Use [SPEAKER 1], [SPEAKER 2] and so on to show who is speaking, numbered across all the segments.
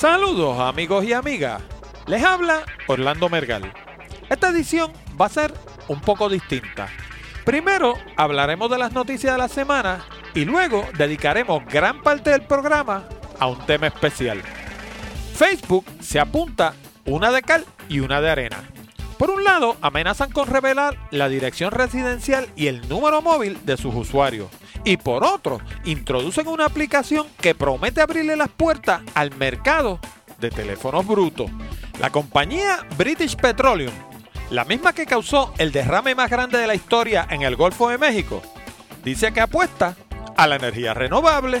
[SPEAKER 1] Saludos amigos y amigas, les habla Orlando Mergal. Esta edición va a ser un poco distinta. Primero hablaremos de las noticias de la semana y luego dedicaremos gran parte del programa a un tema especial. Facebook se apunta una de cal y una de arena. Por un lado, amenazan con revelar la dirección residencial y el número móvil de sus usuarios. Y por otro, introducen una aplicación que promete abrirle las puertas al mercado de teléfonos brutos. La compañía British Petroleum, la misma que causó el derrame más grande de la historia en el Golfo de México, dice que apuesta a la energía renovable.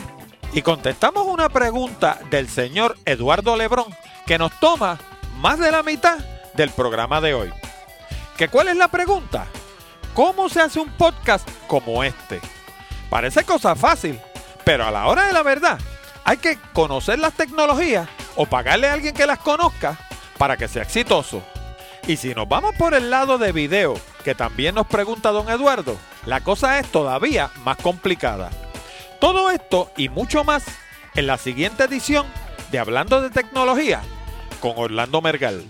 [SPEAKER 1] Y contestamos una pregunta del señor Eduardo Lebrón que nos toma más de la mitad del programa de hoy. ¿Que cuál es la pregunta? ¿Cómo se hace un podcast como este? Parece cosa fácil, pero a la hora de la verdad hay que conocer las tecnologías o pagarle a alguien que las conozca para que sea exitoso. Y si nos vamos por el lado de video, que también nos pregunta don Eduardo, la cosa es todavía más complicada. Todo esto y mucho más en la siguiente edición de Hablando de Tecnología con Orlando Mergal.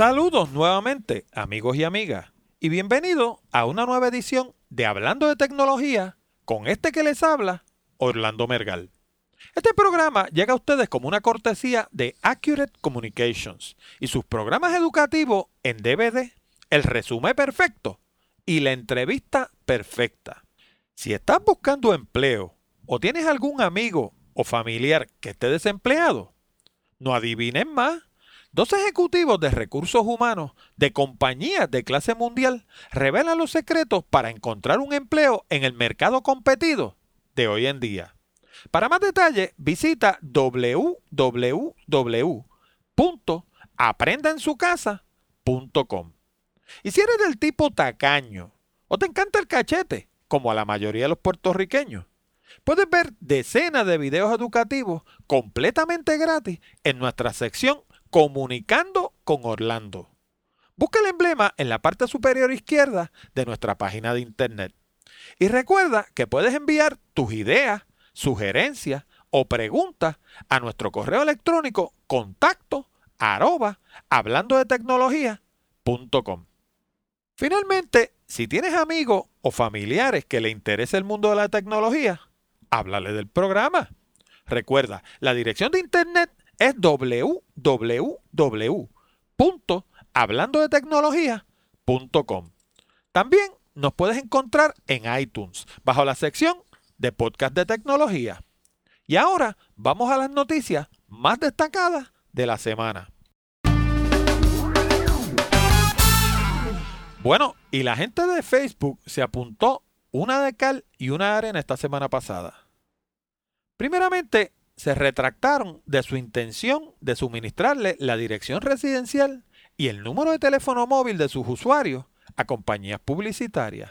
[SPEAKER 1] Saludos nuevamente amigos y amigas y bienvenido a una nueva edición de Hablando de Tecnología con este que les habla, Orlando Mergal. Este programa llega a ustedes como una cortesía de Accurate Communications y sus programas educativos en DVD, el resumen perfecto y la entrevista perfecta. Si estás buscando empleo o tienes algún amigo o familiar que esté desempleado, no adivinen más. Dos ejecutivos de recursos humanos de compañías de clase mundial revelan los secretos para encontrar un empleo en el mercado competido de hoy en día. Para más detalles, visita www.aprendaensucasa.com. Y si eres del tipo tacaño o te encanta el cachete, como a la mayoría de los puertorriqueños, puedes ver decenas de videos educativos completamente gratis en nuestra sección Comunicando con Orlando. Busca el emblema en la parte superior izquierda de nuestra página de internet. Y recuerda que puedes enviar tus ideas, sugerencias o preguntas a nuestro correo electrónico contacto de tecnología.com. Finalmente, si tienes amigos o familiares que le interese el mundo de la tecnología, háblale del programa. Recuerda, la dirección de internet es www.hablandodetecnología.com. También nos puedes encontrar en iTunes bajo la sección de podcast de tecnología. Y ahora vamos a las noticias más destacadas de la semana. Bueno, y la gente de Facebook se apuntó una de cal y una arena esta semana pasada. Primeramente, se retractaron de su intención de suministrarle la dirección residencial y el número de teléfono móvil de sus usuarios a compañías publicitarias.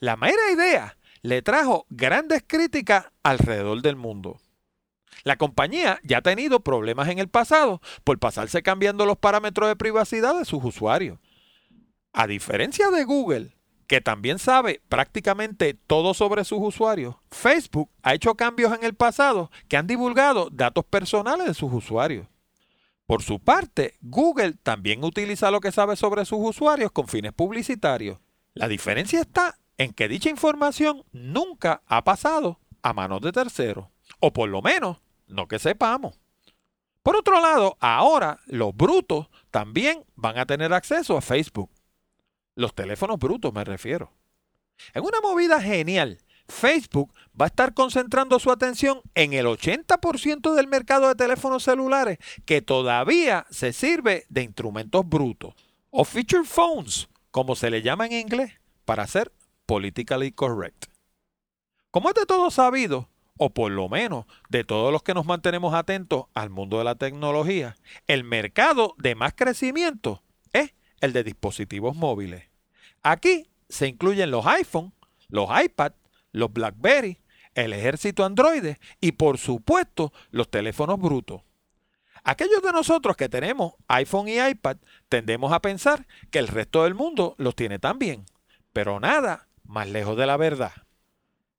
[SPEAKER 1] La mera idea le trajo grandes críticas alrededor del mundo. La compañía ya ha tenido problemas en el pasado por pasarse cambiando los parámetros de privacidad de sus usuarios. A diferencia de Google, que también sabe prácticamente todo sobre sus usuarios, Facebook ha hecho cambios en el pasado que han divulgado datos personales de sus usuarios. Por su parte, Google también utiliza lo que sabe sobre sus usuarios con fines publicitarios. La diferencia está en que dicha información nunca ha pasado a manos de terceros, o por lo menos no que sepamos. Por otro lado, ahora los brutos también van a tener acceso a Facebook. Los teléfonos brutos me refiero. En una movida genial, Facebook va a estar concentrando su atención en el 80% del mercado de teléfonos celulares que todavía se sirve de instrumentos brutos o feature phones, como se le llama en inglés, para ser politically correct. Como es de todo sabido, o por lo menos de todos los que nos mantenemos atentos al mundo de la tecnología, el mercado de más crecimiento el de dispositivos móviles. Aquí se incluyen los iPhone, los iPad, los BlackBerry, el ejército Android y por supuesto los teléfonos brutos. Aquellos de nosotros que tenemos iPhone y iPad tendemos a pensar que el resto del mundo los tiene también, pero nada más lejos de la verdad.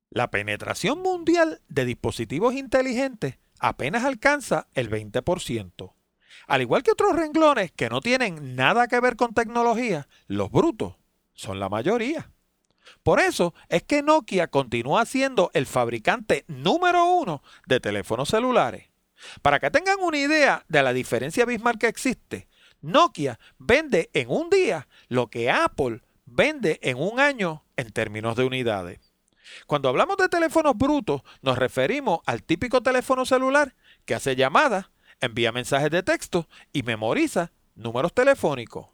[SPEAKER 1] La penetración mundial de dispositivos inteligentes apenas alcanza el 20%. Al igual que otros renglones que no tienen nada que ver con tecnología, los brutos son la mayoría. Por eso es que Nokia continúa siendo el fabricante número uno de teléfonos celulares. Para que tengan una idea de la diferencia abismal que existe, Nokia vende en un día lo que Apple vende en un año en términos de unidades. Cuando hablamos de teléfonos brutos, nos referimos al típico teléfono celular que hace llamadas, envía mensajes de texto y memoriza números telefónicos.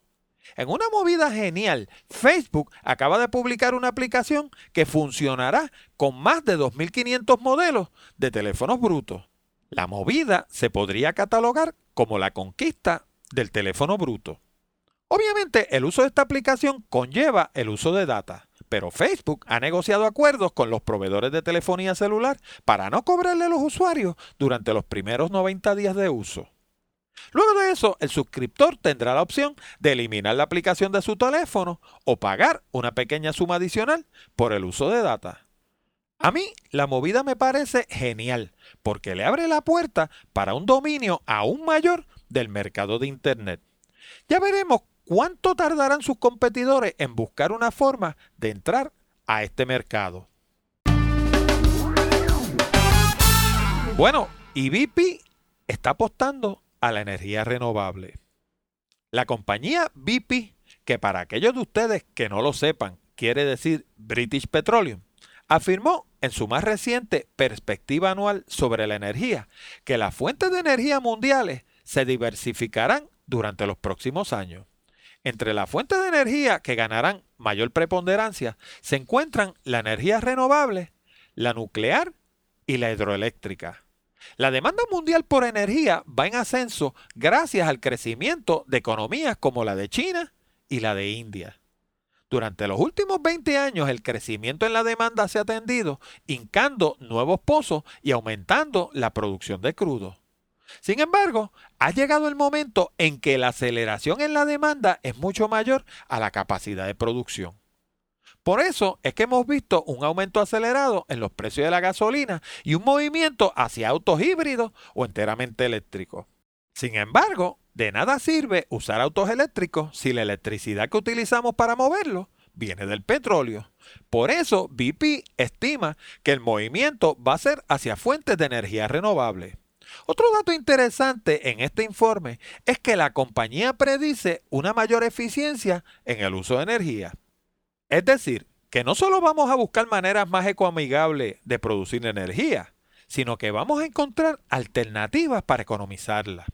[SPEAKER 1] En una movida genial, Facebook acaba de publicar una aplicación que funcionará con más de 2.500 modelos de teléfonos brutos. La movida se podría catalogar como la conquista del teléfono bruto. Obviamente el uso de esta aplicación conlleva el uso de data, pero Facebook ha negociado acuerdos con los proveedores de telefonía celular para no cobrarle a los usuarios durante los primeros 90 días de uso. Luego de eso, el suscriptor tendrá la opción de eliminar la aplicación de su teléfono o pagar una pequeña suma adicional por el uso de data. A mí la movida me parece genial porque le abre la puerta para un dominio aún mayor del mercado de Internet. Ya veremos cuánto tardarán sus competidores en buscar una forma de entrar a este mercado. Bueno, y BP está apostando a la energía renovable. La compañía BP, que para aquellos de ustedes que no lo sepan, quiere decir British Petroleum, afirmó en su más reciente perspectiva anual sobre la energía que las fuentes de energía mundiales se diversificarán durante los próximos años. Entre las fuentes de energía que ganarán mayor preponderancia se encuentran la energía renovable, la nuclear y la hidroeléctrica. La demanda mundial por energía va en ascenso gracias al crecimiento de economías como la de China y la de India. Durante los últimos 20 años el crecimiento en la demanda se ha tendido, hincando nuevos pozos y aumentando la producción de crudo. Sin embargo, ha llegado el momento en que la aceleración en la demanda es mucho mayor a la capacidad de producción. Por eso es que hemos visto un aumento acelerado en los precios de la gasolina y un movimiento hacia autos híbridos o enteramente eléctricos. Sin embargo, de nada sirve usar autos eléctricos si la electricidad que utilizamos para moverlos viene del petróleo. Por eso, BP estima que el movimiento va a ser hacia fuentes de energía renovable. Otro dato interesante en este informe es que la compañía predice una mayor eficiencia en el uso de energía. Es decir, que no solo vamos a buscar maneras más ecoamigables de producir energía, sino que vamos a encontrar alternativas para economizarla.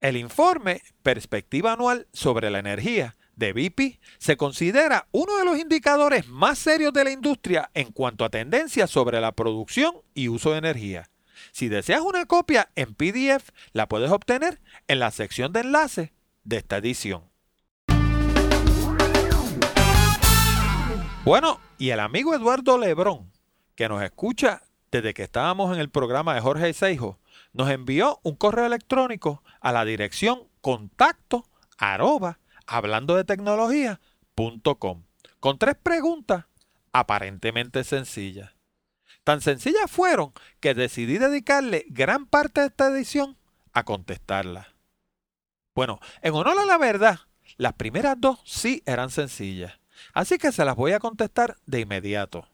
[SPEAKER 1] El informe Perspectiva Anual sobre la Energía de BP se considera uno de los indicadores más serios de la industria en cuanto a tendencias sobre la producción y uso de energía. Si deseas una copia en PDF, la puedes obtener en la sección de enlace de esta edición. Bueno, y el amigo Eduardo Lebrón, que nos escucha desde que estábamos en el programa de Jorge Seijo, nos envió un correo electrónico a la dirección contacto arroba hablando de tecnología.com con tres preguntas aparentemente sencillas. Tan sencillas fueron que decidí dedicarle gran parte de esta edición a contestarlas. Bueno, en honor a la verdad, las primeras dos sí eran sencillas, así que se las voy a contestar de inmediato.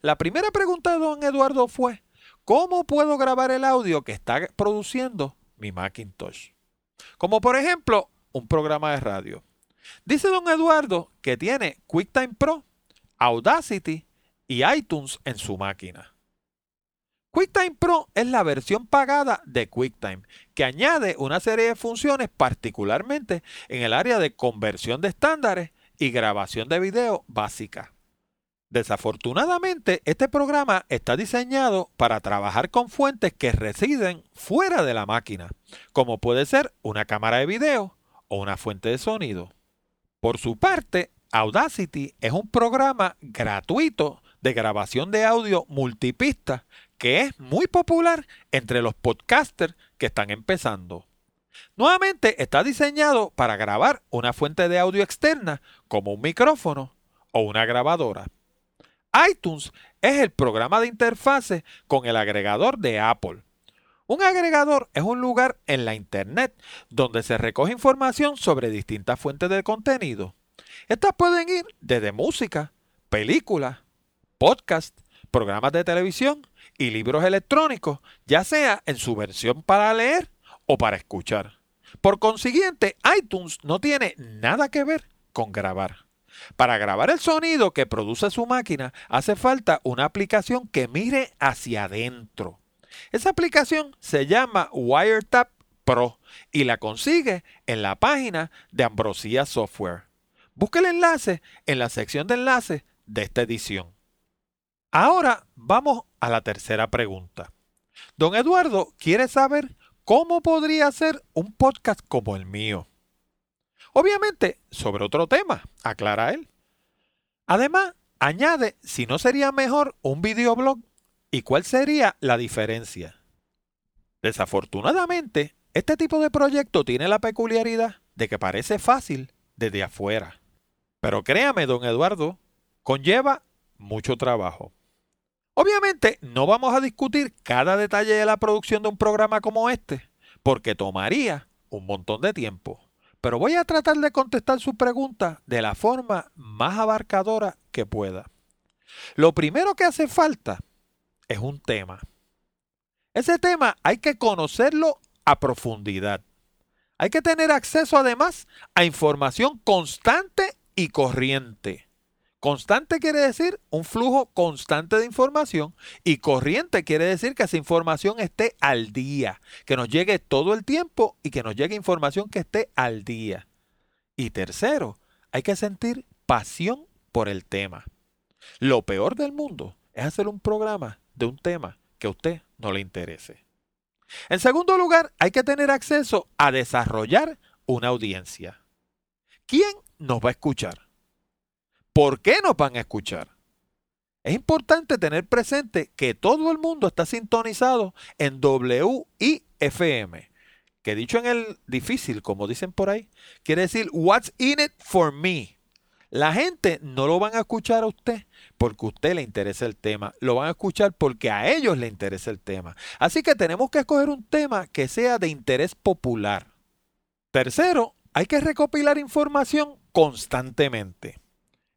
[SPEAKER 1] La primera pregunta de don Eduardo fue, ¿cómo puedo grabar el audio que está produciendo mi Macintosh? Como por ejemplo, un programa de radio. Dice don Eduardo que tiene QuickTime Pro, Audacity y iTunes en su máquina. QuickTime Pro es la versión pagada de QuickTime, que añade una serie de funciones particularmente en el área de conversión de estándares y grabación de video básica. Desafortunadamente, este programa está diseñado para trabajar con fuentes que residen fuera de la máquina, como puede ser una cámara de video o una fuente de sonido. Por su parte, Audacity es un programa gratuito de grabación de audio multipista que es muy popular entre los podcasters que están empezando. Nuevamente está diseñado para grabar una fuente de audio externa como un micrófono o una grabadora. iTunes es el programa de interfase con el agregador de Apple. Un agregador es un lugar en la Internet donde se recoge información sobre distintas fuentes de contenido. Estas pueden ir desde música, películas, podcasts, programas de televisión y libros electrónicos, ya sea en su versión para leer o para escuchar. Por consiguiente, iTunes no tiene nada que ver con grabar. Para grabar el sonido que produce su máquina hace falta una aplicación que mire hacia adentro. Esa aplicación se llama Wiretap Pro y la consigue en la página de Ambrosia Software. Busque el enlace en la sección de enlaces de esta edición. Ahora vamos a la tercera pregunta. Don Eduardo quiere saber cómo podría ser un podcast como el mío. Obviamente sobre otro tema, aclara él. Además, añade si no sería mejor un videoblog y cuál sería la diferencia. Desafortunadamente, este tipo de proyecto tiene la peculiaridad de que parece fácil desde afuera. Pero créame, don Eduardo, conlleva mucho trabajo. Obviamente no vamos a discutir cada detalle de la producción de un programa como este, porque tomaría un montón de tiempo. Pero voy a tratar de contestar su pregunta de la forma más abarcadora que pueda. Lo primero que hace falta es un tema. Ese tema hay que conocerlo a profundidad. Hay que tener acceso además a información constante y corriente. Constante quiere decir un flujo constante de información y corriente quiere decir que esa información esté al día, que nos llegue todo el tiempo y que nos llegue información que esté al día. Y tercero, hay que sentir pasión por el tema. Lo peor del mundo es hacer un programa de un tema que a usted no le interese. En segundo lugar, hay que tener acceso a desarrollar una audiencia. ¿Quién nos va a escuchar? ¿Por qué nos van a escuchar? Es importante tener presente que todo el mundo está sintonizado en WIFM, que dicho en el difícil, como dicen por ahí, quiere decir What's in it for me. La gente no lo van a escuchar a usted porque a usted le interesa el tema, lo van a escuchar porque a ellos le interesa el tema. Así que tenemos que escoger un tema que sea de interés popular. Tercero, hay que recopilar información constantemente.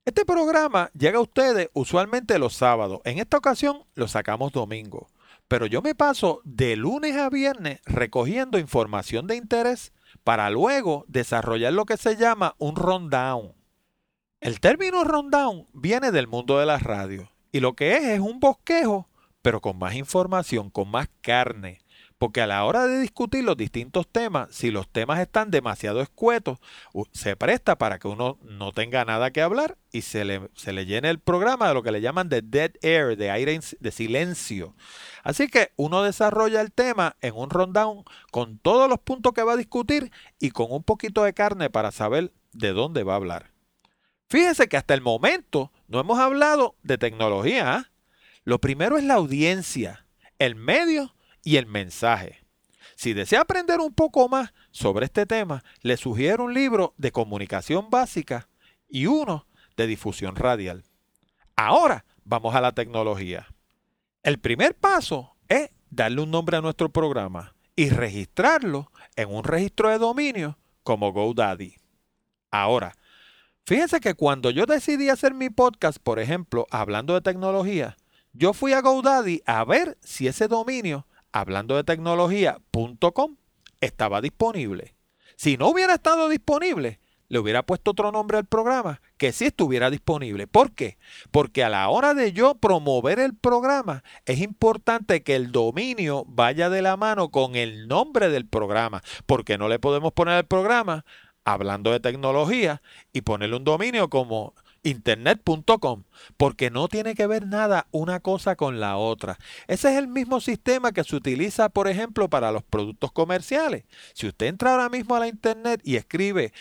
[SPEAKER 1] Este programa llega a ustedes usualmente los sábados. En esta ocasión lo sacamos domingo. Pero yo me paso de lunes a viernes recogiendo información de interés para luego desarrollar lo que se llama un rundown. El término rundown viene del mundo de la radio y lo que es es un bosquejo, pero con más información, con más carne, porque a la hora de discutir los distintos temas, si los temas están demasiado escuetos, se presta para que uno no tenga nada que hablar y se le, se le llene el programa de lo que le llaman de dead air, de aire de silencio. Así que uno desarrolla el tema en un rundown con todos los puntos que va a discutir y con un poquito de carne para saber de dónde va a hablar. Fíjese que hasta el momento no hemos hablado de tecnología. ¿ah? Lo primero es la audiencia, el medio y el mensaje. Si desea aprender un poco más sobre este tema, le sugiero un libro de comunicación básica y uno de difusión radial. Ahora vamos a la tecnología. El primer paso es darle un nombre a nuestro programa y registrarlo en un registro de dominio como GoDaddy. Ahora, fíjense que cuando yo decidí hacer mi podcast, por ejemplo, hablando de tecnología, yo fui a GoDaddy a ver si ese dominio hablando de tecnología.com estaba disponible. Si no hubiera estado disponible, le hubiera puesto otro nombre al programa que sí estuviera disponible. ¿Por qué? Porque a la hora de yo promover el programa es importante que el dominio vaya de la mano con el nombre del programa, porque no le podemos poner al programa hablando de tecnología y ponerle un dominio como internet.com, porque no tiene que ver nada una cosa con la otra. Ese es el mismo sistema que se utiliza, por ejemplo, para los productos comerciales. Si usted entra ahora mismo a la internet y escribe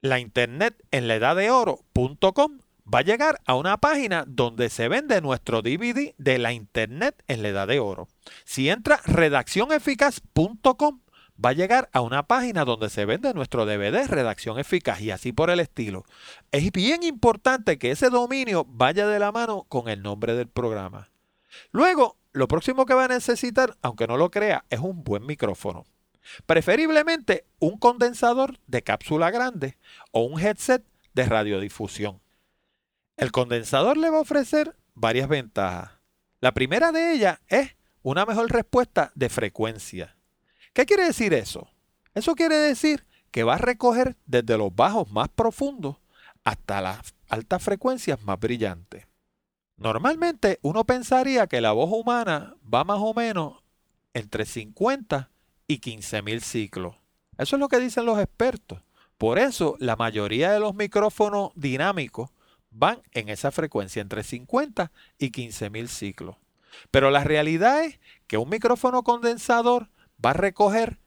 [SPEAKER 1] la internet en la edad de oro.com, va a llegar a una página donde se vende nuestro DVD de la Internet en la Edad de Oro. Si entra redaccioneficaz.com, va a llegar a una página donde se vende nuestro DVD Redacción Eficaz y así por el estilo. Es bien importante que ese dominio vaya de la mano con el nombre del programa. Luego, lo próximo que va a necesitar, aunque no lo crea, es un buen micrófono. Preferiblemente un condensador de cápsula grande o un headset de radiodifusión. El condensador le va a ofrecer varias ventajas. La primera de ellas es una mejor respuesta de frecuencia. ¿Qué quiere decir eso? Eso quiere decir que va a recoger desde los bajos más profundos hasta las altas frecuencias más brillantes. Normalmente uno pensaría que la voz humana va más o menos entre 50 y 15 mil ciclos. Eso es lo que dicen los expertos. Por eso la mayoría de los micrófonos dinámicos van en esa frecuencia entre 50 y 15 mil ciclos. Pero la realidad es que un micrófono condensador va a recoger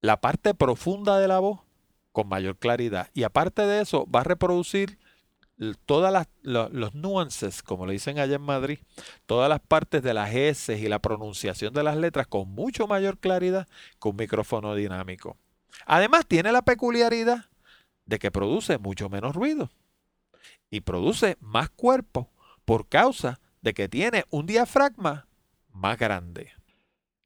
[SPEAKER 1] la parte profunda de la voz con mayor claridad. Y aparte de eso, va a reproducir todas los nuances, como le dicen allá en Madrid, todas las partes de las S y la pronunciación de las letras con mucho mayor claridad un micrófono dinámico. Además, tiene la peculiaridad de que produce mucho menos ruido y produce más cuerpo por causa de que tiene un diafragma más grande.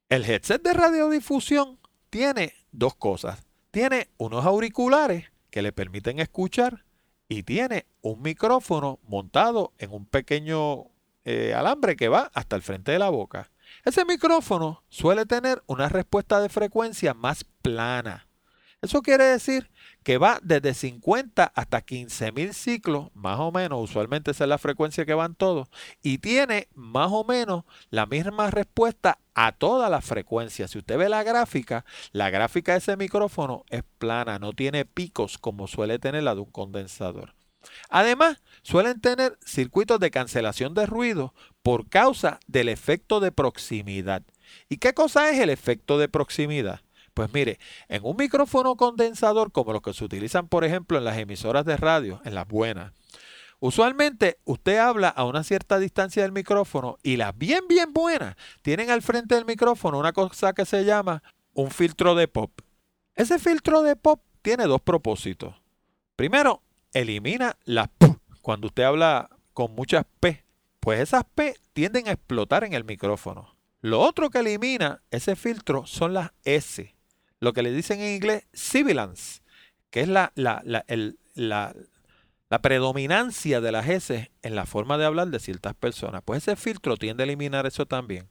[SPEAKER 1] El headset de radiodifusión tiene dos cosas. Tiene unos auriculares que le permiten escuchar y tiene un micrófono montado en un pequeño eh, alambre que va hasta el frente de la boca. Ese micrófono suele tener una respuesta de frecuencia más plana. Eso quiere decir que va desde 50 hasta 15 mil ciclos, más o menos, usualmente esa es la frecuencia que van todos, y tiene más o menos la misma respuesta a todas las frecuencias. Si usted ve la gráfica, la gráfica de ese micrófono es plana, no tiene picos como suele tener la de un condensador. Además, suelen tener circuitos de cancelación de ruido por causa del efecto de proximidad. ¿Y qué cosa es el efecto de proximidad? Pues mire, en un micrófono condensador como los que se utilizan, por ejemplo, en las emisoras de radio, en las buenas, usualmente usted habla a una cierta distancia del micrófono y las bien, bien buenas tienen al frente del micrófono una cosa que se llama un filtro de pop. Ese filtro de pop tiene dos propósitos. Primero, elimina las P. Cuando usted habla con muchas P, pues esas P tienden a explotar en el micrófono. Lo otro que elimina ese filtro son las S lo que le dicen en inglés sibilance, que es la, la, la, predominancia de las S en la forma de hablar de ciertas personas. Pues ese filtro tiende a eliminar eso también.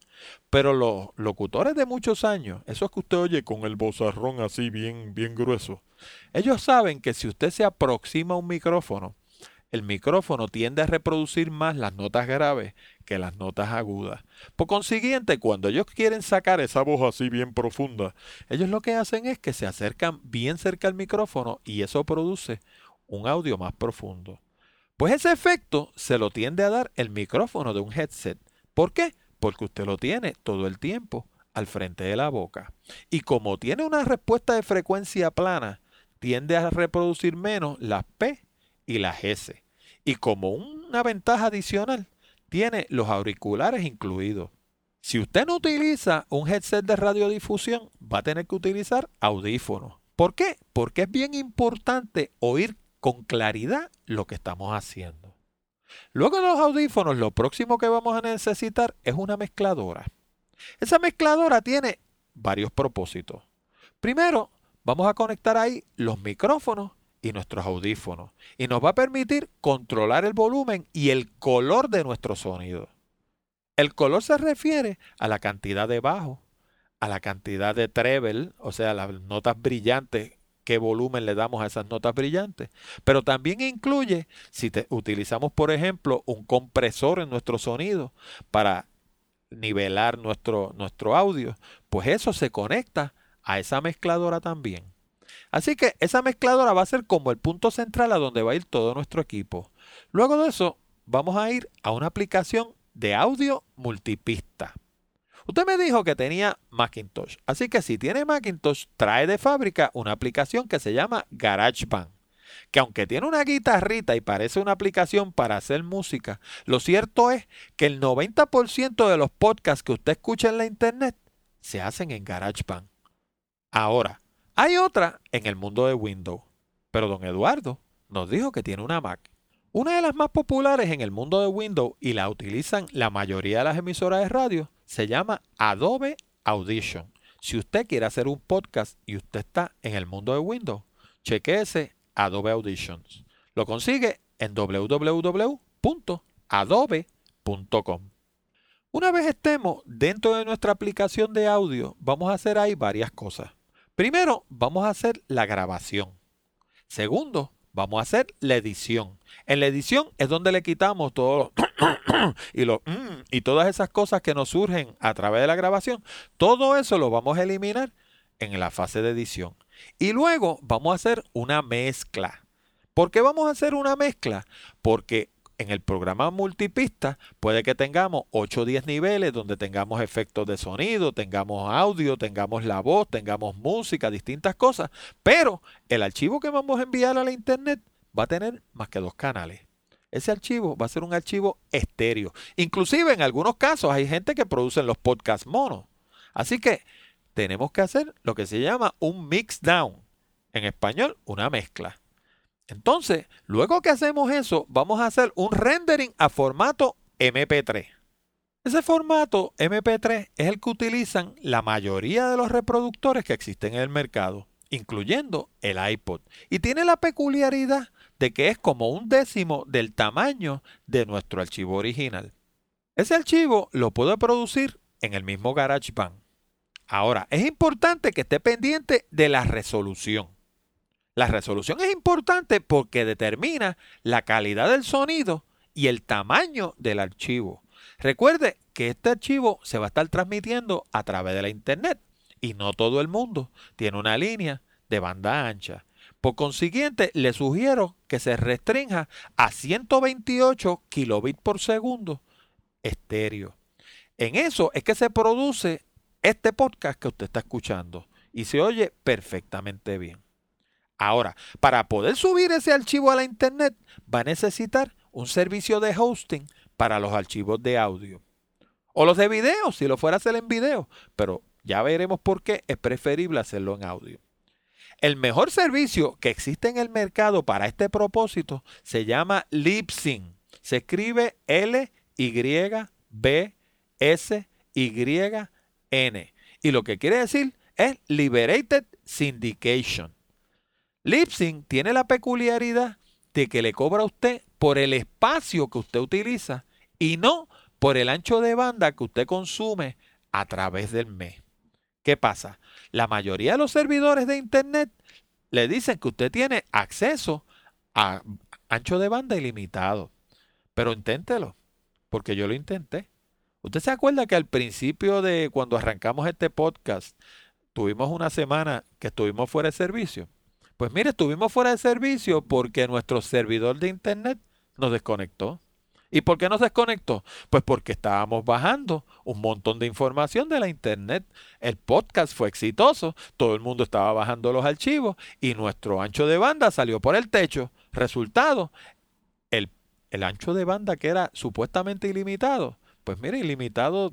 [SPEAKER 1] Pero los locutores de muchos años, esos que usted oye con el bozarrón así bien, bien grueso, ellos saben que si usted se aproxima a un micrófono, el micrófono tiende a reproducir más las notas graves que las notas agudas. Por consiguiente, cuando ellos quieren sacar esa voz así bien profunda, ellos lo que hacen es que se acercan bien cerca al micrófono y eso produce un audio más profundo. Pues ese efecto se lo tiende a dar el micrófono de un headset. ¿Por qué? Porque usted lo tiene todo el tiempo al frente de la boca. Y como tiene una respuesta de frecuencia plana, tiende a reproducir menos las P y las S. Y como una ventaja adicional, tiene los auriculares incluidos. Si usted no utiliza un headset de radiodifusión, va a tener que utilizar audífonos. ¿Por qué? Porque es bien importante oír con claridad lo que estamos haciendo. Luego de los audífonos, lo próximo que vamos a necesitar es una mezcladora. Esa mezcladora tiene varios propósitos. Primero, vamos a conectar ahí los micrófonos y nuestros audífonos y nos va a permitir controlar el volumen y el color de nuestro sonido. El color se refiere a la cantidad de bajo, a la cantidad de treble, o sea, las notas brillantes, qué volumen le damos a esas notas brillantes. Pero también incluye, si utilizamos, por ejemplo, un compresor en nuestro sonido para nivelar nuestro, nuestro audio, pues eso se conecta a esa mezcladora también. Así que esa mezcladora va a ser como el punto central a donde va a ir todo nuestro equipo. Luego de eso, vamos a ir a una aplicación de audio multipista. Usted me dijo que tenía Macintosh, así que si tiene Macintosh, trae de fábrica una aplicación que se llama GarageBand. que aunque tiene una guitarrita y parece una aplicación para hacer música, lo cierto es que el 90% de los podcasts que usted escucha en la internet se hacen en GarageBand. Ahora, hay otra en el mundo de Windows, pero don Eduardo nos dijo que tiene una Mac. Una de las más populares en el mundo de Windows y la utilizan la mayoría de las emisoras de radio se llama Adobe Audition. Si usted quiere hacer un podcast y usted está en el mundo de Windows, chequeese Adobe Auditions. Lo consigue en www.adobe.com. Una vez estemos dentro de nuestra aplicación de audio, vamos a hacer ahí varias cosas. Primero, vamos a hacer la grabación. Segundo, vamos a hacer la edición. En la edición es donde le quitamos todo y, lo, mm, y todas esas cosas que nos surgen a través de la grabación. Todo eso lo vamos a eliminar en la fase de edición. Y luego vamos a hacer una mezcla. ¿Por qué vamos a hacer una mezcla? Porque en el programa multipista puede que tengamos 8 o 10 niveles donde tengamos efectos de sonido, tengamos audio, tengamos la voz, tengamos música, distintas cosas, pero el archivo que vamos a enviar a la internet va a tener más que dos canales. Ese archivo va a ser un archivo estéreo. Inclusive en algunos casos hay gente que produce los podcasts mono. Así que tenemos que hacer lo que se llama un mix down. En español, una mezcla. Entonces, luego que hacemos eso, vamos a hacer un rendering a formato MP3. Ese formato MP3 es el que utilizan la mayoría de los reproductores que existen en el mercado, incluyendo el iPod. Y tiene la peculiaridad de que es como un décimo del tamaño de nuestro archivo original. Ese archivo lo puedo producir en el mismo GarageBand. Ahora, es importante que esté pendiente de la resolución. La resolución es importante porque determina la calidad del sonido y el tamaño del archivo. Recuerde que este archivo se va a estar transmitiendo a través de la internet y no todo el mundo tiene una línea de banda ancha. Por consiguiente, le sugiero que se restrinja a 128 kilobits por segundo estéreo. En eso es que se produce este podcast que usted está escuchando y se oye perfectamente bien. Ahora, para poder subir ese archivo a la internet, va a necesitar un servicio de hosting para los archivos de audio. O los de video, si lo fuera a hacer en video. Pero ya veremos por qué es preferible hacerlo en audio. El mejor servicio que existe en el mercado para este propósito se llama Libsyn. Se escribe L-Y-B-S-Y-N. Y lo que quiere decir es Liberated Syndication. Lipsync tiene la peculiaridad de que le cobra a usted por el espacio que usted utiliza y no por el ancho de banda que usted consume a través del mes. ¿Qué pasa? La mayoría de los servidores de Internet le dicen que usted tiene acceso a ancho de banda ilimitado. Pero inténtelo, porque yo lo intenté. ¿Usted se acuerda que al principio de cuando arrancamos este podcast, tuvimos una semana que estuvimos fuera de servicio? Pues mire, estuvimos fuera de servicio porque nuestro servidor de internet nos desconectó. ¿Y por qué nos desconectó? Pues porque estábamos bajando un montón de información de la internet. El podcast fue exitoso, todo el mundo estaba bajando los archivos y nuestro ancho de banda salió por el techo. Resultado, el, el ancho de banda que era supuestamente ilimitado, pues mire, ilimitado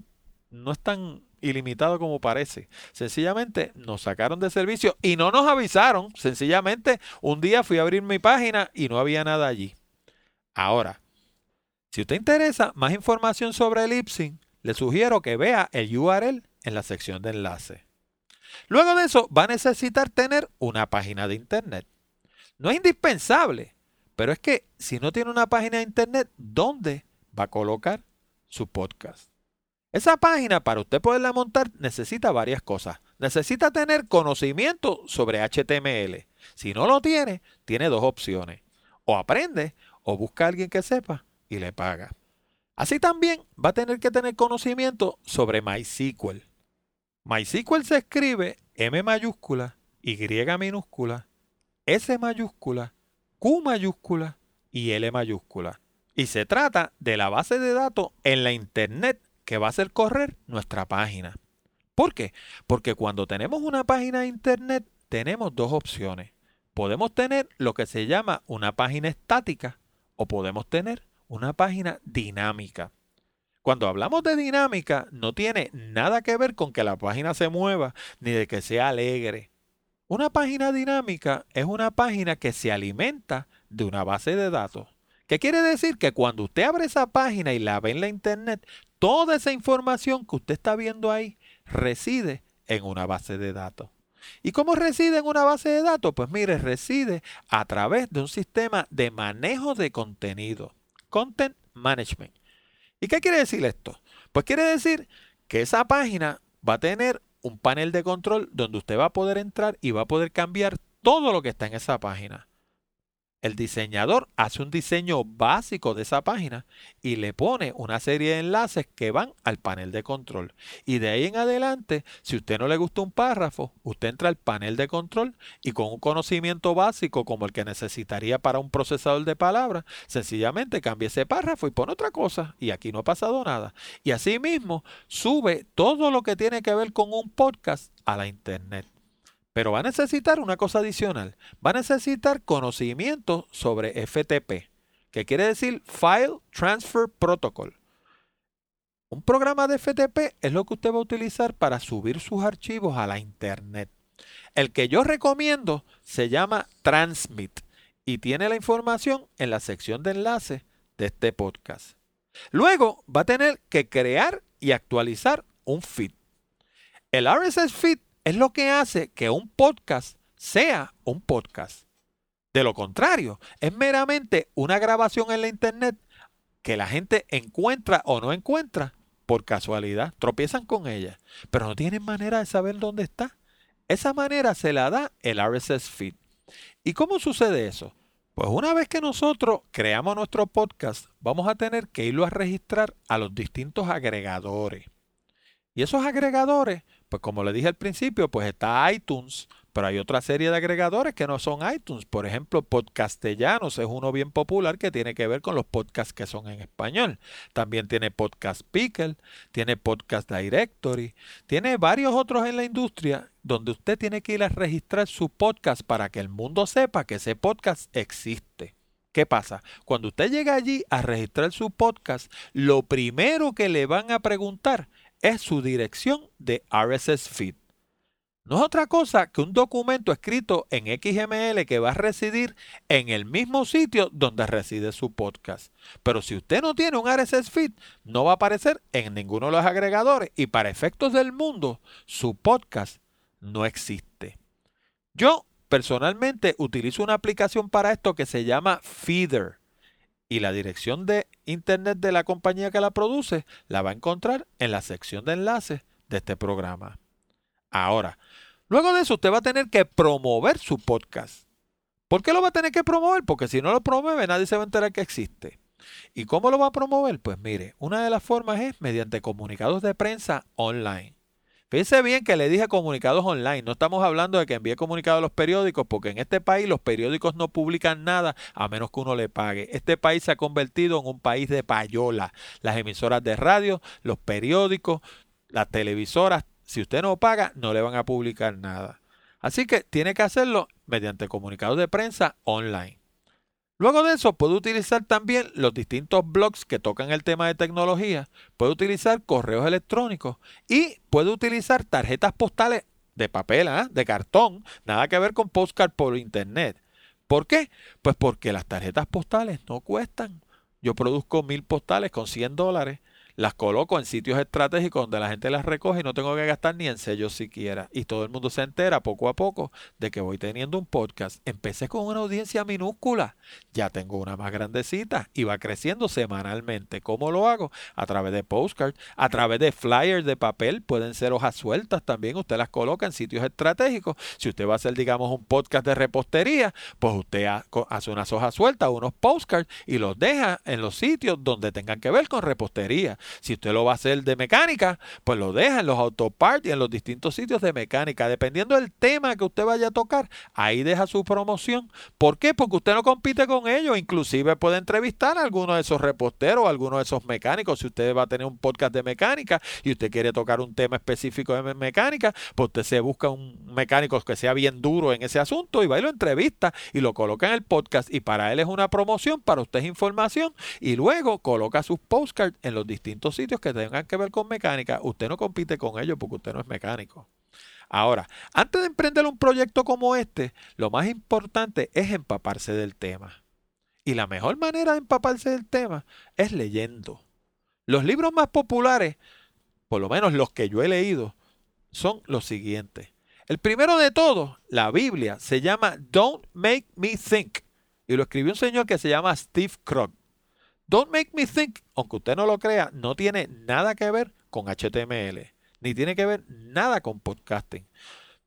[SPEAKER 1] no es tan ilimitado como parece. Sencillamente nos sacaron de servicio y no nos avisaron. Sencillamente un día fui a abrir mi página y no había nada allí. Ahora, si usted interesa más información sobre el Ipsing, le sugiero que vea el URL en la sección de enlace. Luego de eso va a necesitar tener una página de internet. No es indispensable, pero es que si no tiene una página de internet, ¿dónde va a colocar su podcast? Esa página, para usted poderla montar, necesita varias cosas. Necesita tener conocimiento sobre HTML. Si no lo tiene, tiene dos opciones. O aprende o busca a alguien que sepa y le paga. Así también va a tener que tener conocimiento sobre MySQL. MySQL se escribe M mayúscula, Y minúscula, S mayúscula, Q mayúscula y L mayúscula. Y se trata de la base de datos en la Internet que va a hacer correr nuestra página. ¿Por qué? Porque cuando tenemos una página de internet tenemos dos opciones. podemos tener lo que se llama una página estática o podemos tener una página dinámica. Cuando hablamos de dinámica, no tiene nada que ver con que la página se mueva ni de que sea alegre. Una página dinámica es una página que se alimenta de una base de datos. ¿Qué quiere decir? Que cuando usted abre esa página y la ve en la internet, toda esa información que usted está viendo ahí reside en una base de datos. ¿Y cómo reside en una base de datos? Pues mire, reside a través de un sistema de manejo de contenido, Content Management. ¿Y qué quiere decir esto? Pues quiere decir que esa página va a tener un panel de control donde usted va a poder entrar y va a poder cambiar todo lo que está en esa página el diseñador hace un diseño básico de esa página y le pone una serie de enlaces que van al panel de control. Y de ahí en adelante, si usted no le gusta un párrafo, usted entra al panel de control y con un conocimiento básico como el que necesitaría para un procesador de palabras, sencillamente cambia ese párrafo y pone otra cosa y aquí no ha pasado nada. Y asimismo, sube todo lo que tiene que ver con un podcast a la internet. Pero va a necesitar una cosa adicional. Va a necesitar conocimiento sobre FTP, que quiere decir File Transfer Protocol. Un programa de FTP es lo que usted va a utilizar para subir sus archivos a la Internet. El que yo recomiendo se llama Transmit y tiene la información en la sección de enlaces de este podcast. Luego va a tener que crear y actualizar un feed. El RSS feed es lo que hace que un podcast sea un podcast. De lo contrario, es meramente una grabación en la internet que la gente encuentra o no encuentra por casualidad, tropiezan con ella, pero no tienen manera de saber dónde está. Esa manera se la da el RSS feed. ¿Y cómo sucede eso? Pues una vez que nosotros creamos nuestro podcast, vamos a tener que irlo a registrar a los distintos agregadores. Y esos agregadores pues como le dije al principio, pues está iTunes, pero hay otra serie de agregadores que no son iTunes. Por ejemplo, Podcastellanos es uno bien popular que tiene que ver con los podcasts que son en español. También tiene Podcast Pickle, tiene Podcast Directory, tiene varios otros en la industria donde usted tiene que ir a registrar su podcast para que el mundo sepa que ese podcast existe. ¿Qué pasa? Cuando usted llega allí a registrar su podcast, lo primero que le van a preguntar es su dirección de RSS feed. No es otra cosa que un documento escrito en XML que va a residir en el mismo sitio donde reside su podcast. Pero si usted no tiene un RSS feed, no va a aparecer en ninguno de los agregadores y para efectos del mundo, su podcast no existe. Yo personalmente utilizo una aplicación para esto que se llama Feeder y la dirección de internet de la compañía que la produce la va a encontrar en la sección de enlaces de este programa. Ahora, luego de eso usted va a tener que promover su podcast. ¿Por qué lo va a tener que promover? Porque si no lo promueve nadie se va a enterar que existe. ¿Y cómo lo va a promover? Pues mire, una de las formas es mediante comunicados de prensa online. Fíjense bien que le dije comunicados online. No estamos hablando de que envíe comunicados a los periódicos, porque en este país los periódicos no publican nada a menos que uno le pague. Este país se ha convertido en un país de payola. Las emisoras de radio, los periódicos, las televisoras, si usted no paga, no le van a publicar nada. Así que tiene que hacerlo mediante comunicados de prensa online. Luego de eso, puede utilizar también los distintos blogs que tocan el tema de tecnología, puede utilizar correos electrónicos y puede utilizar tarjetas postales de papel, ¿ah? de cartón, nada que ver con postcard por internet. ¿Por qué? Pues porque las tarjetas postales no cuestan. Yo produzco mil postales con 100 dólares las coloco en sitios estratégicos donde la gente las recoge y no tengo que gastar ni en sellos siquiera. Y todo el mundo se entera poco a poco de que voy teniendo un podcast. Empecé con una audiencia minúscula, ya tengo una más grandecita y va creciendo semanalmente. ¿Cómo lo hago? A través de postcards, a través de flyers de papel, pueden ser hojas sueltas también. Usted las coloca en sitios estratégicos. Si usted va a hacer, digamos, un podcast de repostería, pues usted hace unas hojas sueltas, unos postcards y los deja en los sitios donde tengan que ver con repostería Si usted lo va a hacer de mecánica, pues lo deja en los autoparts y en los distintos sitios de mecánica. Dependiendo del tema que usted vaya a tocar, ahí deja su promoción. ¿Por qué? Porque usted no compite con ellos. Inclusive puede entrevistar a alguno de esos reposteros, a alguno de esos mecánicos. Si usted va a tener un podcast de mecánica y usted quiere tocar un tema específico de mecánica, pues usted se busca un mecánico que sea bien duro en ese asunto y va y lo entrevista y lo coloca en el podcast y para él es una promoción, para usted es información y luego coloca sus postcards en los distintos sitios que tengan que ver con mecánica. Usted no compite con ellos porque usted no es mecánico. Ahora, antes de emprender un proyecto como este, lo más importante es empaparse del tema. Y la mejor manera de empaparse del tema es leyendo. Los libros más populares, por lo menos los que yo he leído, son los siguientes. El primero de todos, la Biblia, se llama Don't Make Me Think. Y lo escribió un señor que se llama Steve Krug. Don't Make Me Think, aunque usted no lo crea, no tiene nada que ver con HTML, ni tiene que ver nada con podcasting.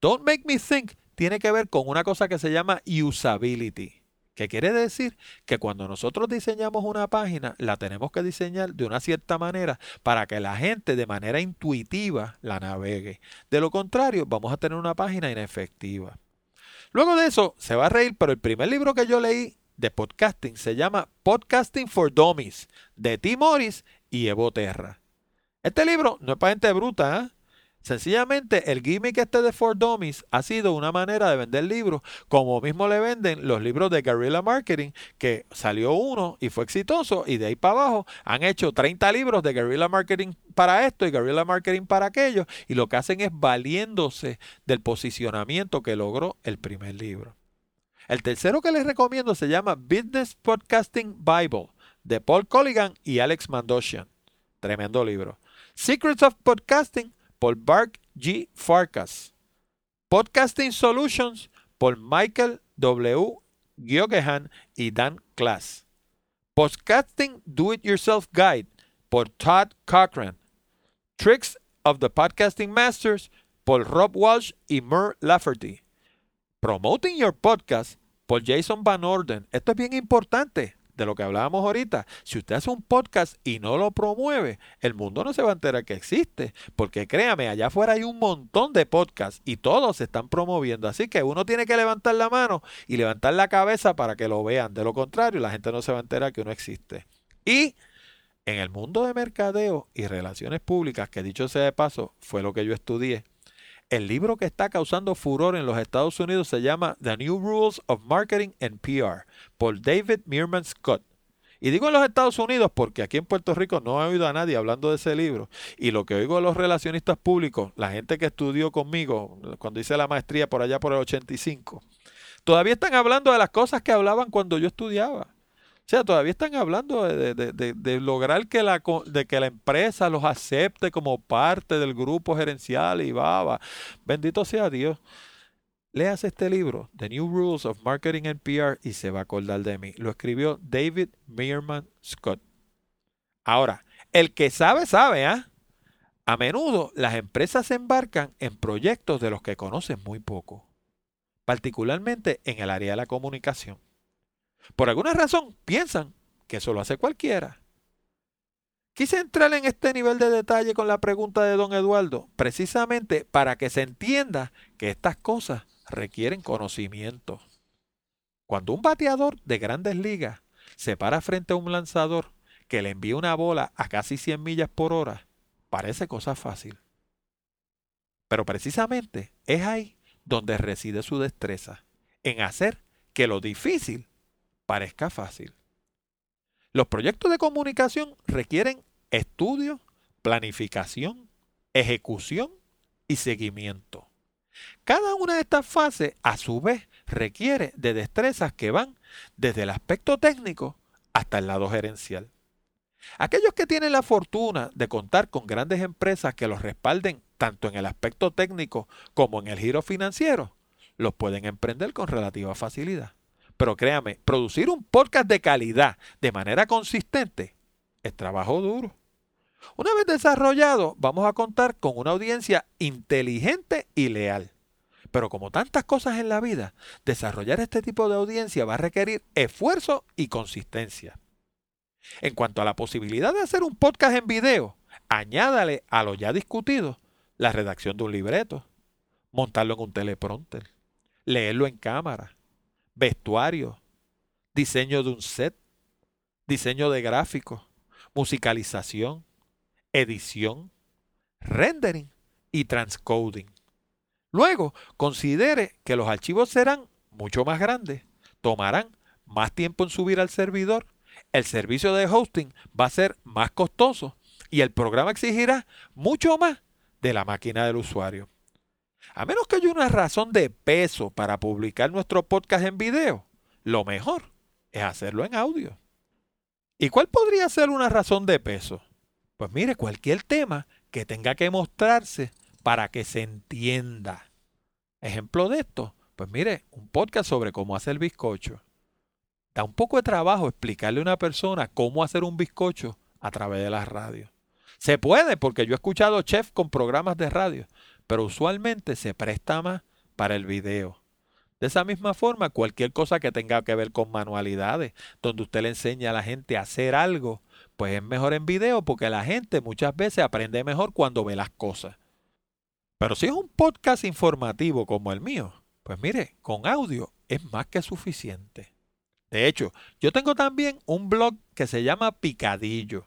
[SPEAKER 1] Don't Make Me Think tiene que ver con una cosa que se llama usability. ¿Qué quiere decir? Que cuando nosotros diseñamos una página, la tenemos que diseñar de una cierta manera para que la gente de manera intuitiva la navegue. De lo contrario, vamos a tener una página inefectiva. Luego de eso, se va a reír, pero el primer libro que yo leí de podcasting se llama Podcasting for Dummies, de Tim Morris y Evo Terra. Este libro no es para gente bruta, ¿eh? Sencillamente, el gimmick este de Ford Dummies ha sido una manera de vender libros, como mismo le venden los libros de Guerrilla Marketing, que salió uno y fue exitoso, y de ahí para abajo han hecho 30 libros de Guerrilla Marketing para esto y Guerrilla Marketing para aquello, y lo que hacen es valiéndose del posicionamiento que logró el primer libro. El tercero que les recomiendo se llama Business Podcasting Bible, de Paul Colligan y Alex Mandoshian. Tremendo libro. Secrets of Podcasting por Bark G. Farkas. Podcasting Solutions por Michael W. Giogehan y Dan Class. Podcasting Do It Yourself Guide por Todd Cochran. Tricks of the Podcasting Masters por Rob Walsh y Mur Lafferty. Promoting Your Podcast por Jason Van Orden. Esto es bien importante de lo que hablábamos ahorita, si usted hace un podcast y no lo promueve, el mundo no se va a enterar que existe, porque créame, allá afuera hay un montón de podcasts y todos se están promoviendo, así que uno tiene que levantar la mano y levantar la cabeza para que lo vean, de lo contrario, la gente no se va a enterar que uno existe. Y en el mundo de mercadeo y relaciones públicas, que dicho sea de paso, fue lo que yo estudié, el libro que está causando furor en los Estados Unidos se llama The New Rules of Marketing and PR por David Meerman Scott. Y digo en los Estados Unidos porque aquí en Puerto Rico no he oído a nadie hablando de ese libro. Y lo que oigo de los relacionistas públicos, la gente que estudió conmigo cuando hice la maestría por allá por el 85, todavía están hablando de las cosas que hablaban cuando yo estudiaba. O sea, todavía están hablando de, lograr que la, de que la empresa los acepte como parte del grupo gerencial y baba. Bendito sea Dios. Leas este libro, The New Rules of Marketing and PR, y se va a acordar de mí. Lo escribió David Meerman Scott. Ahora, el que sabe, sabe, ¿ah? A menudo las empresas se embarcan en proyectos de los que conocen muy poco, particularmente en el área de la comunicación. Por alguna razón piensan que eso lo hace cualquiera. Quise entrar en este nivel de detalle con la pregunta de don Eduardo, precisamente para que se entienda que estas cosas requieren conocimiento. Cuando un bateador de grandes ligas se para frente a un lanzador que le envía una bola a casi 100 millas por hora, parece cosa fácil. Pero precisamente es ahí donde reside su destreza, en hacer que lo difícil parezca fácil. Los proyectos de comunicación requieren estudio, planificación, ejecución y seguimiento. Cada una de estas fases, a su vez, requiere de destrezas que van desde el aspecto técnico hasta el lado gerencial. Aquellos que tienen la fortuna de contar con grandes empresas que los respalden tanto en el aspecto técnico como en el giro financiero, los pueden emprender con relativa facilidad. Pero créame, producir un podcast de calidad de manera consistente es trabajo duro. Una vez desarrollado, vamos a contar con una audiencia inteligente y leal. Pero como tantas cosas en la vida, desarrollar este tipo de audiencia va a requerir esfuerzo y consistencia. En cuanto a la posibilidad de hacer un podcast en video, añádale a lo ya discutido la redacción de un libreto, montarlo en un teleprompter, leerlo en cámara, vestuario, diseño de un set, diseño de gráficos, musicalización, edición, rendering y transcoding. Luego, considere que los archivos serán mucho más grandes, tomarán más tiempo en subir al servidor, el servicio de hosting va a ser más costoso y el programa exigirá mucho más de la máquina del usuario. A menos que haya una razón de peso para publicar nuestro podcast en video, lo mejor es hacerlo en audio. ¿Y cuál podría ser una razón de peso? Pues mire, cualquier tema que tenga que mostrarse para que se entienda. Ejemplo de esto, pues mire, un podcast sobre cómo hacer bizcocho. Da un poco de trabajo explicarle a una persona cómo hacer un bizcocho a través de las radios. Se puede, porque yo he escuchado chefs con programas de radio, pero usualmente se presta más para el video. De esa misma forma, cualquier cosa que tenga que ver con manualidades, donde usted le enseña a la gente a hacer algo, pues es mejor en video porque la gente muchas veces aprende mejor cuando ve las cosas. Pero si es un podcast informativo como el mío, pues mire, con audio es más que suficiente. De hecho, yo tengo también un blog que se llama Picadillo.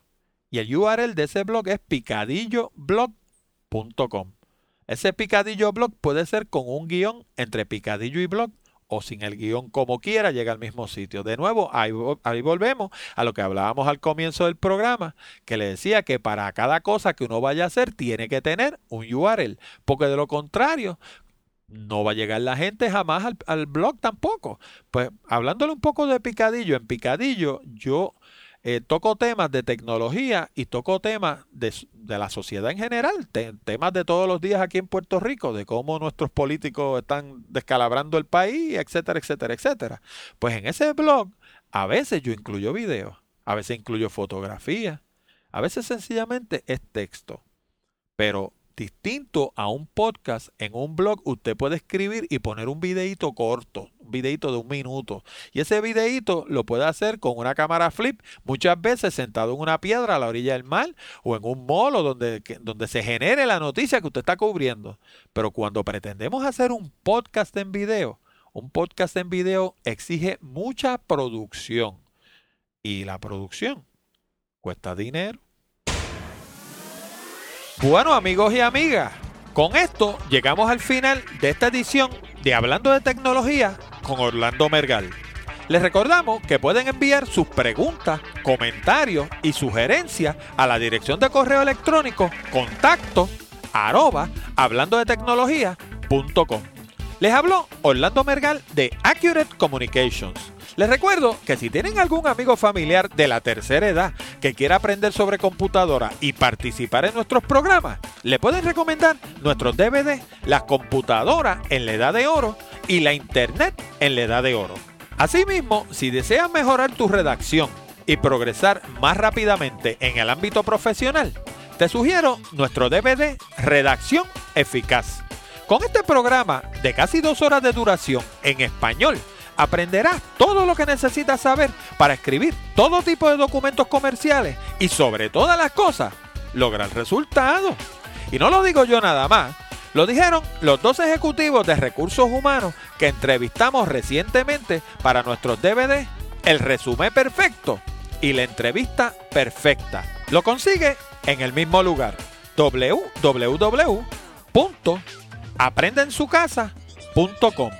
[SPEAKER 1] Y el URL de ese blog es picadilloblog.com. Ese picadillo blog puede ser con un guion entre picadillo y blog o sin el guion como quiera, llega al mismo sitio. De nuevo, ahí, volvemos a lo que hablábamos al comienzo del programa, que le decía que para cada cosa que uno vaya a hacer tiene que tener un URL, porque de lo contrario, no va a llegar la gente jamás al, al blog tampoco. Pues hablándole un poco de picadillo, en picadillo yo eh, toco temas de tecnología y toco temas de, la sociedad en general, temas de todos los días aquí en Puerto Rico, de cómo nuestros políticos están descalabrando el país, etcétera, etcétera, etcétera. Pues en ese blog a veces yo incluyo videos, a veces incluyo fotografía, a veces sencillamente es texto. Pero distinto a un podcast, en un blog usted puede escribir y poner un videito corto, un videito de un minuto. Y ese videito lo puede hacer con una cámara flip, muchas veces sentado en una piedra a la orilla del mar o en un molo donde, donde se genere la noticia que usted está cubriendo. Pero cuando pretendemos hacer un podcast en video, un podcast en video exige mucha producción. Y la producción cuesta dinero. Bueno, amigos y amigas, con esto llegamos al final de esta edición de Hablando de Tecnología con Orlando Mergal. Les recordamos que pueden enviar sus preguntas, comentarios y sugerencias a la dirección de correo electrónico contacto arroba hablando de tecnología.com. Les habló Orlando Mergal de Accurate Communications. Les recuerdo que si tienen algún amigo familiar de la tercera edad que quiera aprender sobre computadora y participar en nuestros programas, le pueden recomendar nuestros DVD, las computadoras en la edad de oro y la internet en la edad de oro. Asimismo, si deseas mejorar tu redacción y progresar más rápidamente en el ámbito profesional, te sugiero nuestro DVD Redacción Eficaz. Con este programa de casi dos horas de duración en español, aprenderás todo lo que necesitas saber para escribir todo tipo de documentos comerciales y sobre todas las cosas, lograr resultados. Y no lo digo yo nada más, lo dijeron los dos ejecutivos de recursos humanos que entrevistamos recientemente para nuestros DVD, el resumen perfecto y la entrevista perfecta. Lo consigue en el mismo lugar, www.aprendensucasa.com.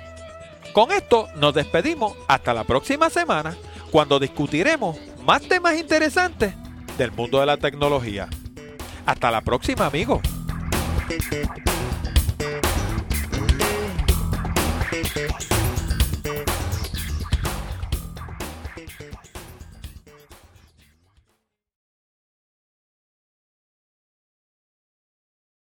[SPEAKER 1] Con esto nos despedimos hasta la próxima semana cuando discutiremos más temas interesantes del mundo de la tecnología. Hasta la próxima amigos.